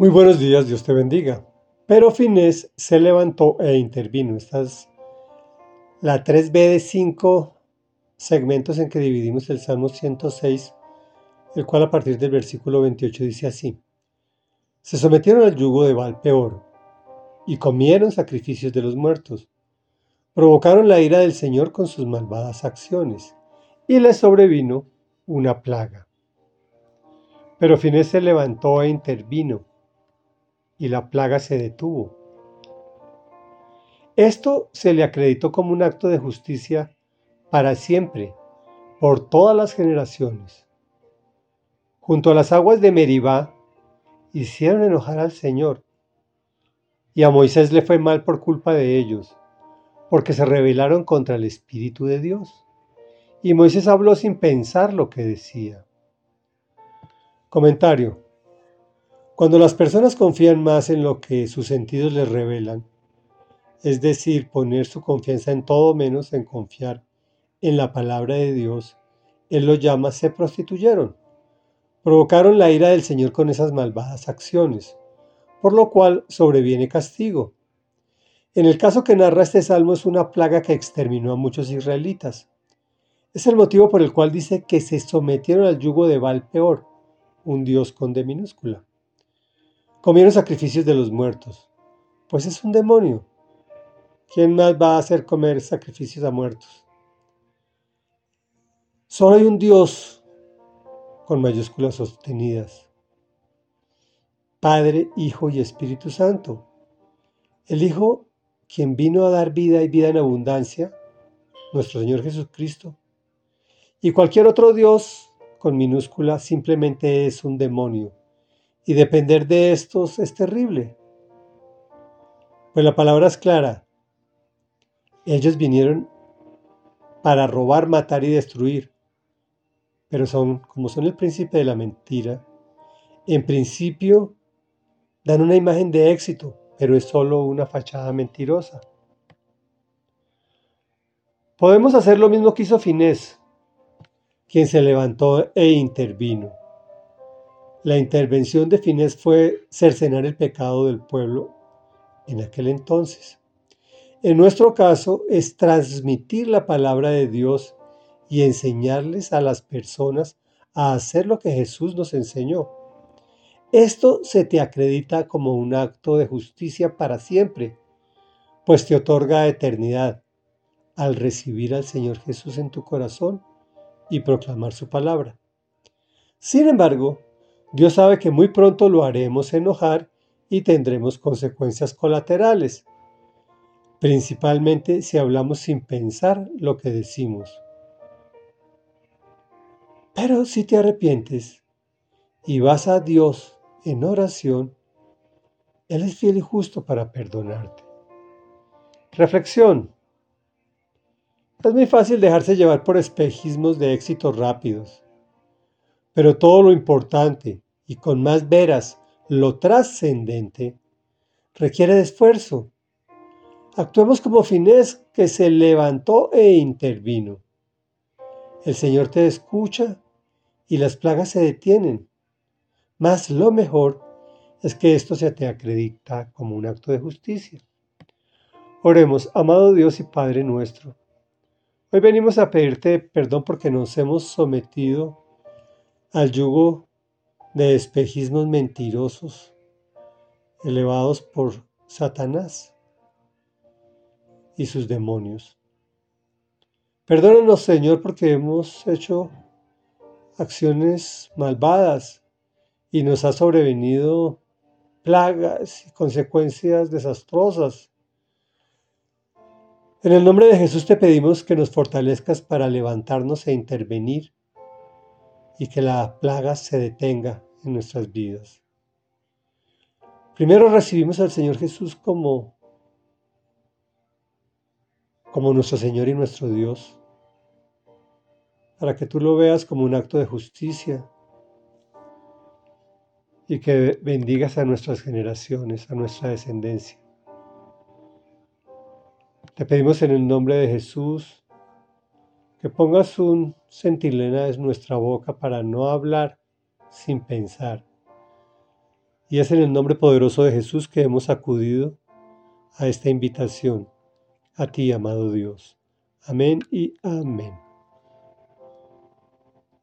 Muy buenos días, Dios te bendiga. Pero Finés se levantó e intervino. Esta es la 3B de 5 segmentos en que dividimos el Salmo 106, el cual a partir del versículo 28 dice así. Se sometieron al yugo de Baal peor y comieron sacrificios de los muertos. Provocaron la ira del Señor con sus malvadas acciones y les sobrevino una plaga. Pero Finés se levantó e intervino y la plaga se detuvo. Esto se le acreditó como un acto de justicia para siempre, por todas las generaciones. Junto a las aguas de Meribá, hicieron enojar al Señor, y a Moisés le fue mal por culpa de ellos, porque se rebelaron contra el Espíritu de Dios. Y Moisés habló sin pensar lo que decía. Comentario. Cuando las personas confían más en lo que sus sentidos les revelan, es decir, poner su confianza en todo menos en confiar en la palabra de Dios, Él lo llama se prostituyeron. Provocaron la ira del Señor con esas malvadas acciones, por lo cual sobreviene castigo. En el caso que narra este salmo es una plaga que exterminó a muchos israelitas. Es el motivo por el cual dice que se sometieron al yugo de Baal peor, un dios con D minúscula. Comieron sacrificios de los muertos. Pues es un demonio. ¿Quién más va a hacer comer sacrificios a muertos? Solo hay un Dios con mayúsculas sostenidas. Padre, Hijo y Espíritu Santo. El Hijo, quien vino a dar vida y vida en abundancia, nuestro Señor Jesucristo. Y cualquier otro Dios con minúscula simplemente es un demonio y depender de estos es terrible. Pues la palabra es clara. Ellos vinieron para robar, matar y destruir. Pero son, como son el príncipe de la mentira, en principio dan una imagen de éxito, pero es solo una fachada mentirosa. Podemos hacer lo mismo que hizo Finés, quien se levantó e intervino. La intervención de Fines fue cercenar el pecado del pueblo en aquel entonces. En nuestro caso es transmitir la palabra de Dios y enseñarles a las personas a hacer lo que Jesús nos enseñó. Esto se te acredita como un acto de justicia para siempre, pues te otorga eternidad al recibir al Señor Jesús en tu corazón y proclamar su palabra. Sin embargo, Dios sabe que muy pronto lo haremos enojar y tendremos consecuencias colaterales, principalmente si hablamos sin pensar lo que decimos. Pero si te arrepientes y vas a Dios en oración, Él es fiel y justo para perdonarte. Reflexión. Es muy fácil dejarse llevar por espejismos de éxitos rápidos pero todo lo importante y con más veras lo trascendente requiere de esfuerzo. Actuemos como Finés que se levantó e intervino. El Señor te escucha y las plagas se detienen. Mas lo mejor es que esto se te acredita como un acto de justicia. Oremos, amado Dios y Padre nuestro. Hoy venimos a pedirte perdón porque nos hemos sometido al yugo de espejismos mentirosos elevados por Satanás y sus demonios. Perdónanos, Señor, porque hemos hecho acciones malvadas y nos ha sobrevenido plagas y consecuencias desastrosas. En el nombre de Jesús te pedimos que nos fortalezcas para levantarnos e intervenir y que la plaga se detenga en nuestras vidas. Primero recibimos al Señor Jesús como como nuestro Señor y nuestro Dios, para que tú lo veas como un acto de justicia y que bendigas a nuestras generaciones, a nuestra descendencia. Te pedimos en el nombre de Jesús que pongas un centinela en nuestra boca para no hablar sin pensar Y es en el nombre poderoso de Jesús que hemos acudido a esta invitación, a ti, amado Dios. Amén y amén.